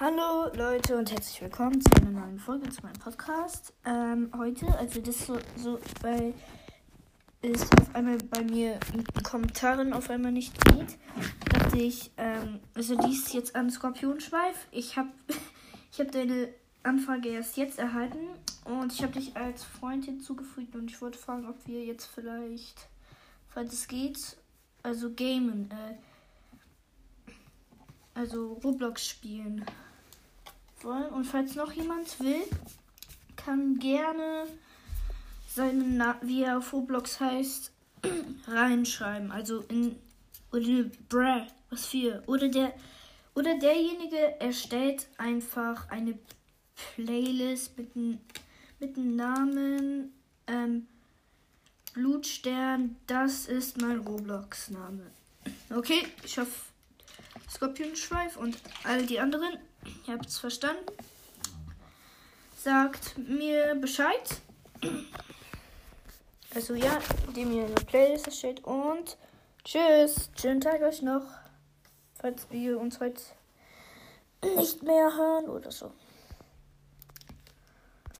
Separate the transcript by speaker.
Speaker 1: Hallo Leute und herzlich willkommen zu einer neuen Folge zu meinem Podcast. Ähm, heute, also das so, so bei ist auf einmal bei mir den Kommentaren auf einmal nicht geht, dachte ich, ähm, also dies jetzt an Skorpionschweif. Ich habe ich hab deine Anfrage erst jetzt erhalten und ich habe dich als Freund hinzugefügt und ich wollte fragen, ob wir jetzt vielleicht, falls es geht, also gamen, äh, also Roblox spielen wollen. Und falls noch jemand will, kann gerne seinen Na wie er auf Roblox heißt, reinschreiben. Also in oder Bra, was für. Oder der oder derjenige erstellt einfach eine Playlist mit einem mit dem Namen ähm, Blutstern. Das ist mein Roblox-Name. Okay, ich hoffe, Skorpionschweif und all die anderen, ihr habt es verstanden. Sagt mir Bescheid. Also ja, indem ihr eine Playlist erstellt und tschüss. Schönen Tag euch noch. Falls wir uns heute nicht mehr hören oder so.